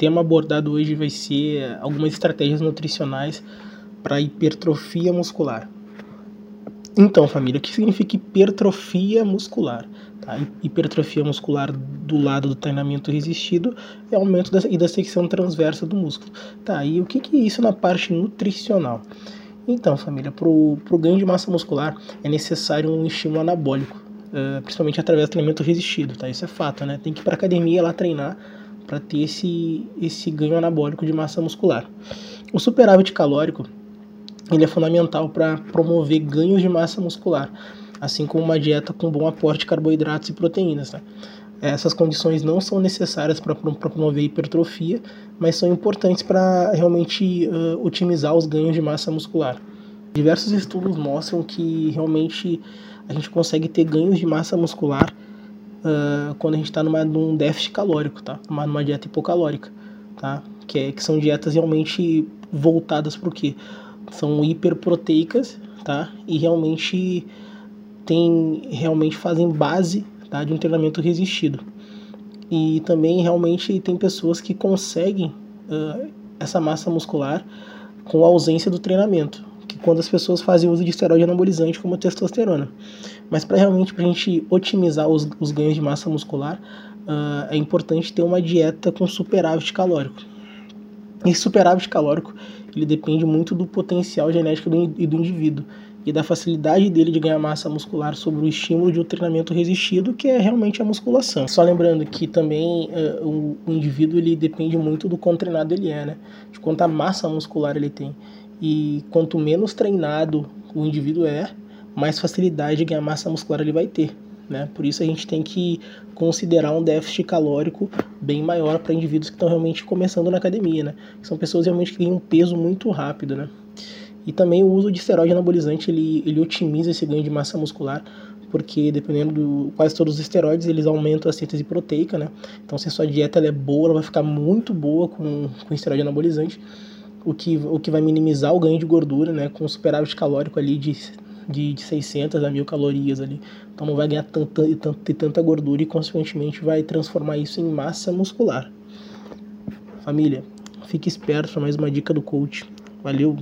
tema abordado hoje vai ser algumas estratégias nutricionais para hipertrofia muscular. Então, família, o que significa hipertrofia muscular? Tá? Hipertrofia muscular do lado do treinamento resistido é aumento da, e da secção transversa do músculo. Tá, e o que, que é isso na parte nutricional? Então, família, para o ganho de massa muscular é necessário um estímulo anabólico, principalmente através do treinamento resistido, tá? Isso é fato, né? Tem que ir para academia lá treinar para ter esse, esse ganho anabólico de massa muscular. O superávit calórico ele é fundamental para promover ganhos de massa muscular, assim como uma dieta com bom aporte de carboidratos e proteínas. Né? Essas condições não são necessárias para promover hipertrofia, mas são importantes para realmente uh, otimizar os ganhos de massa muscular. Diversos estudos mostram que realmente a gente consegue ter ganhos de massa muscular uh, quando a gente está num déficit calórico, tá? Numa, numa dieta hipocalórica, tá? Que, é, que são dietas realmente voltadas para o quê? São hiperproteicas, tá? E realmente tem, realmente fazem base tá? de um treinamento resistido. E também realmente tem pessoas que conseguem uh, essa massa muscular com a ausência do treinamento, que quando as pessoas fazem uso de esteroide anabolizante como testosterona. Mas para realmente a gente otimizar os, os, ganhos de massa muscular, uh, é importante ter uma dieta com superávit calórico. Esse superávit calórico ele depende muito do potencial genético do, do indivíduo e da facilidade dele de ganhar massa muscular sobre o estímulo de um treinamento resistido, que é realmente a musculação. Só lembrando que também uh, o, o, indivíduo ele depende muito do quão treinado ele é, né? De quanta massa muscular ele tem. E quanto menos treinado o indivíduo é, mais facilidade de ganhar massa muscular ele vai ter. Né? Por isso a gente tem que considerar um déficit calórico bem maior para indivíduos que estão realmente começando na academia, né? São pessoas realmente que ganham peso muito rápido, né? E também o uso de esteroide anabolizante, ele, ele otimiza esse ganho de massa muscular, porque dependendo do quase todos os esteroides, eles aumentam a síntese proteica, né? Então se a sua dieta é boa, ela vai ficar muito boa com, com esteroide anabolizante, o que, o que vai minimizar o ganho de gordura, né? Com superávit calórico ali de, de, de 600 a 1000 calorias ali. Então não vai ganhar tanta, tanta, tanta gordura e consequentemente vai transformar isso em massa muscular. Família, fique esperto para mais uma dica do coach. Valeu!